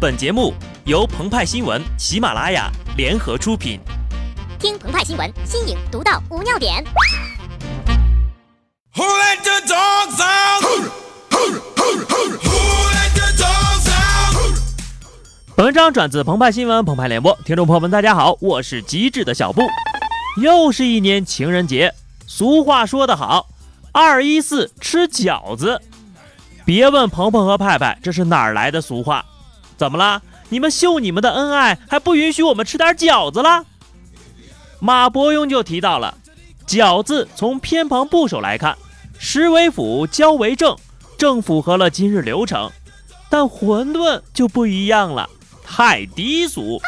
本节目由澎湃新闻、喜马拉雅联合出品。听澎湃新闻，新颖独到，无尿点。Who let the dogs out? Who, let the dogs out? 本文章转自澎湃新闻、澎湃联播，听众朋友们，大家好，我是机智的小布。又是一年情人节，俗话说得好，二一四吃饺子。别问鹏鹏和派派这是哪儿来的俗话，怎么了？你们秀你们的恩爱，还不允许我们吃点饺子了？马伯庸就提到了，饺子从偏旁部首来看，实为辅，交为正，正符合了今日流程。但馄饨就不一样了，太低俗。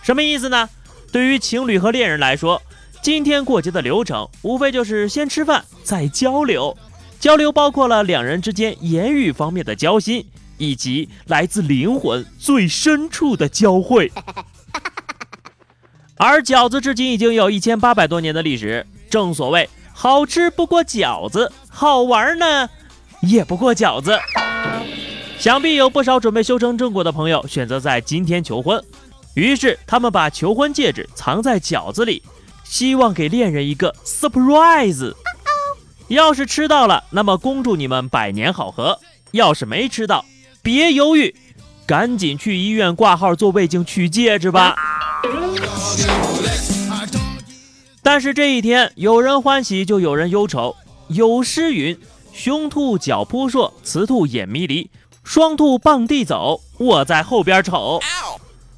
什么意思呢？对于情侣和恋人来说，今天过节的流程无非就是先吃饭，再交流。交流包括了两人之间言语方面的交心，以及来自灵魂最深处的交汇。而饺子至今已经有一千八百多年的历史，正所谓好吃不过饺子，好玩呢也不过饺子。想必有不少准备修成正果的朋友选择在今天求婚，于是他们把求婚戒指藏在饺子里，希望给恋人一个 surprise。要是吃到了，那么恭祝你们百年好合；要是没吃到，别犹豫，赶紧去医院挂号做胃镜取戒指吧。但是这一天，有人欢喜就有人忧愁。有诗云：“雄兔脚扑朔，雌兔眼迷离，双兔傍地走，我在后边瞅。”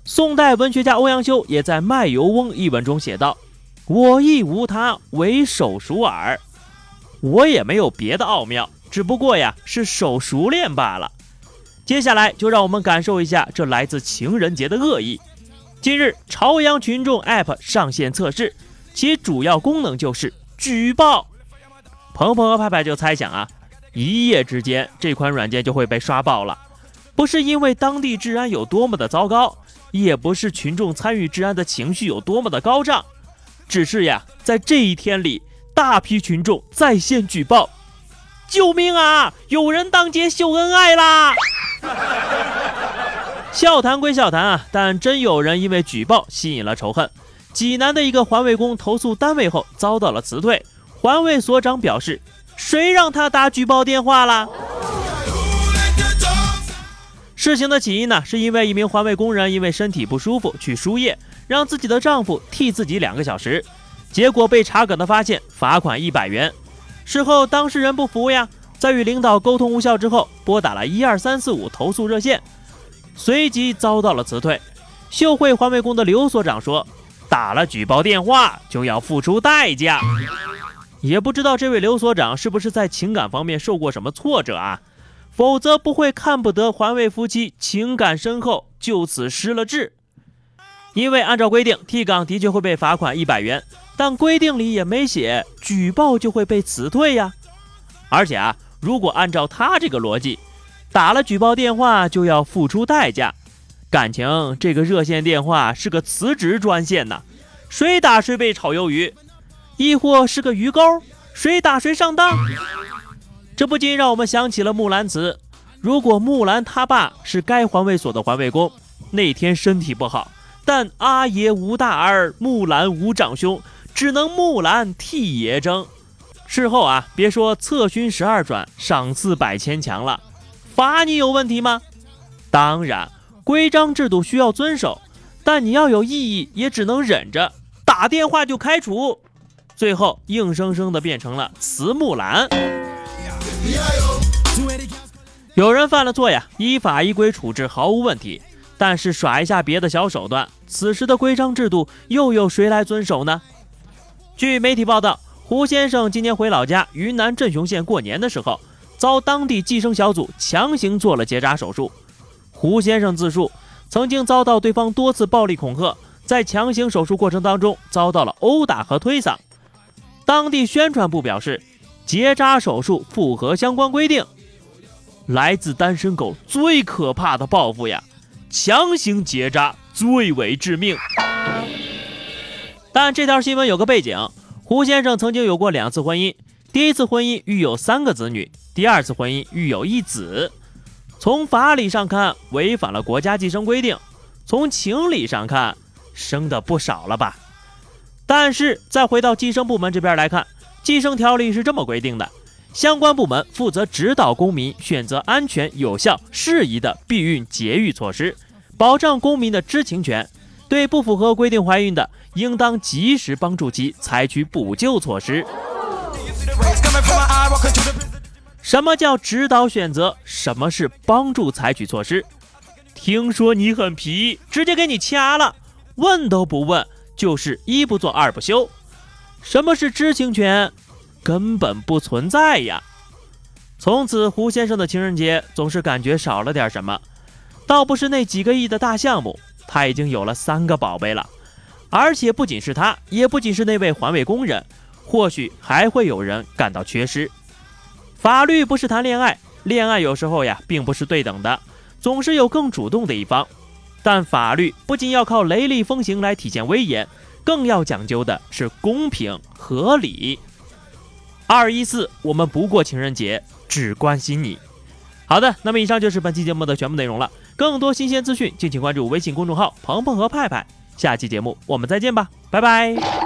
宋代文学家欧阳修也在《卖油翁》一文中写道：“我亦无他，唯手熟耳。”我也没有别的奥妙，只不过呀是手熟练罢了。接下来就让我们感受一下这来自情人节的恶意。近日，朝阳群众 App 上线测试，其主要功能就是举报。鹏鹏和派派就猜想啊，一夜之间这款软件就会被刷爆了。不是因为当地治安有多么的糟糕，也不是群众参与治安的情绪有多么的高涨，只是呀，在这一天里。大批群众在线举报：“救命啊！有人当街秀恩爱啦！” 笑谈归笑谈啊，但真有人因为举报吸引了仇恨。济南的一个环卫工投诉单位后遭到了辞退，环卫所长表示：“谁让他打举报电话了？”事情的起因呢，是因为一名环卫工人因为身体不舒服去输液，让自己的丈夫替自己两个小时。结果被查岗的发现，罚款一百元。事后当事人不服呀，在与领导沟通无效之后，拨打了一二三四五投诉热线，随即遭到了辞退。秀汇环卫工的刘所长说：“打了举报电话就要付出代价。”也不知道这位刘所长是不是在情感方面受过什么挫折啊？否则不会看不得环卫夫妻情感深厚，就此失了志。因为按照规定，替岗的确会被罚款一百元。但规定里也没写举报就会被辞退呀，而且啊，如果按照他这个逻辑，打了举报电话就要付出代价，感情这个热线电话是个辞职专线呐，谁打谁被炒鱿鱼，亦或是个鱼钩，谁打谁上当。这不禁让我们想起了木兰辞，如果木兰他爸是该环卫所的环卫工，那天身体不好，但阿爷无大儿，木兰无长兄。只能木兰替爷争。事后啊，别说策勋十二转，赏赐百千强了，罚你有问题吗？当然，规章制度需要遵守，但你要有异议，也只能忍着，打电话就开除。最后硬生生的变成了慈木兰。有人犯了错呀，依法依规处置毫无问题，但是耍一下别的小手段，此时的规章制度又有谁来遵守呢？据媒体报道，胡先生今年回老家云南镇雄县过年的时候，遭当地计生小组强行做了结扎手术。胡先生自述，曾经遭到对方多次暴力恐吓，在强行手术过程当中遭到了殴打和推搡。当地宣传部表示，结扎手术符合相关规定。来自单身狗最可怕的报复呀！强行结扎最为致命。但这条新闻有个背景，胡先生曾经有过两次婚姻，第一次婚姻育有三个子女，第二次婚姻育有一子。从法理上看，违反了国家计生规定；从情理上看，生的不少了吧？但是再回到计生部门这边来看，计生条例是这么规定的：相关部门负责指导公民选择安全、有效、适宜的避孕节育措施，保障公民的知情权。对不符合规定怀孕的，应当及时帮助其采取补救措施。什么叫指导选择？什么是帮助采取措施？听说你很皮，直接给你掐了，问都不问，就是一不做二不休。什么是知情权？根本不存在呀！从此，胡先生的情人节总是感觉少了点什么。倒不是那几个亿的大项目，他已经有了三个宝贝了。而且不仅是他，也不仅是那位环卫工人，或许还会有人感到缺失。法律不是谈恋爱，恋爱有时候呀并不是对等的，总是有更主动的一方。但法律不仅要靠雷厉风行来体现威严，更要讲究的是公平合理。二一四，我们不过情人节，只关心你。好的，那么以上就是本期节目的全部内容了。更多新鲜资讯，敬请关注微信公众号“鹏鹏和派派”。下期节目我们再见吧，拜拜。